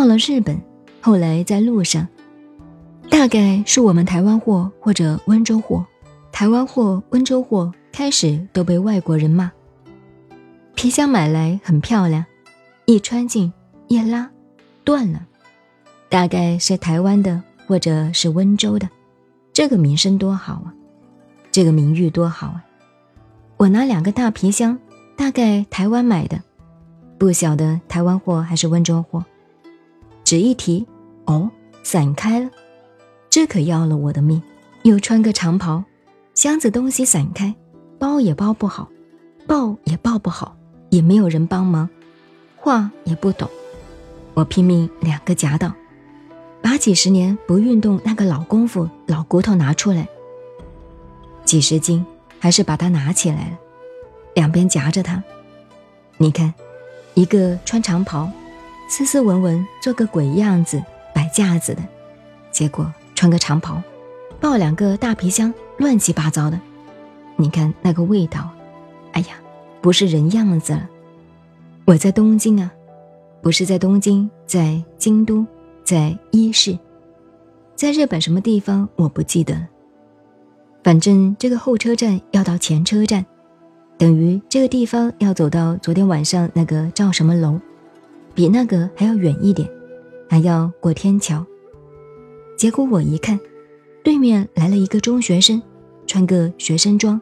到了日本，后来在路上，大概是我们台湾货或者温州货，台湾货、温州货开始都被外国人骂。皮箱买来很漂亮，一穿进一拉，断了，大概是台湾的或者是温州的，这个名声多好啊，这个名誉多好啊！我拿两个大皮箱，大概台湾买的，不晓得台湾货还是温州货。只一提，哦，散开了，这可要了我的命。又穿个长袍，箱子东西散开，包也包不好，抱也抱不好，也没有人帮忙，话也不懂。我拼命两个夹道，把几十年不运动那个老功夫、老骨头拿出来，几十斤还是把它拿起来了，两边夹着它。你看，一个穿长袍。斯斯文文，做个鬼样子，摆架子的，结果穿个长袍，抱两个大皮箱，乱七八糟的。你看那个味道，哎呀，不是人样子了。我在东京啊，不是在东京，在京都，在伊势，在日本什么地方我不记得了。反正这个候车站要到前车站，等于这个地方要走到昨天晚上那个叫什么楼。比那个还要远一点，还要过天桥。结果我一看，对面来了一个中学生，穿个学生装，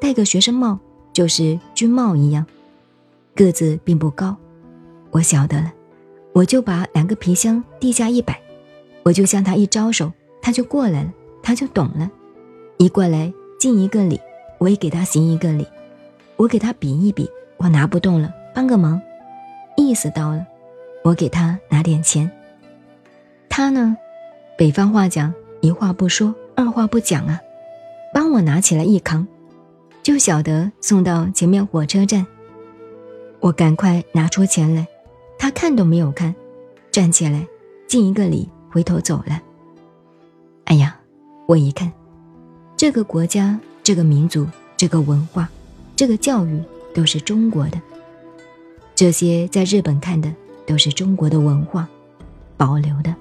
戴个学生帽，就是军帽一样，个子并不高。我晓得了，我就把两个皮箱地下一摆，我就向他一招手，他就过来了，他就懂了。一过来敬一个礼，我也给他行一个礼，我给他比一比，我拿不动了，帮个忙。意思到了，我给他拿点钱。他呢，北方话讲一话不说，二话不讲啊，帮我拿起来一扛，就晓得送到前面火车站。我赶快拿出钱来，他看都没有看，站起来敬一个礼，回头走了。哎呀，我一看，这个国家、这个民族、这个文化、这个教育都是中国的。这些在日本看的都是中国的文化，保留的。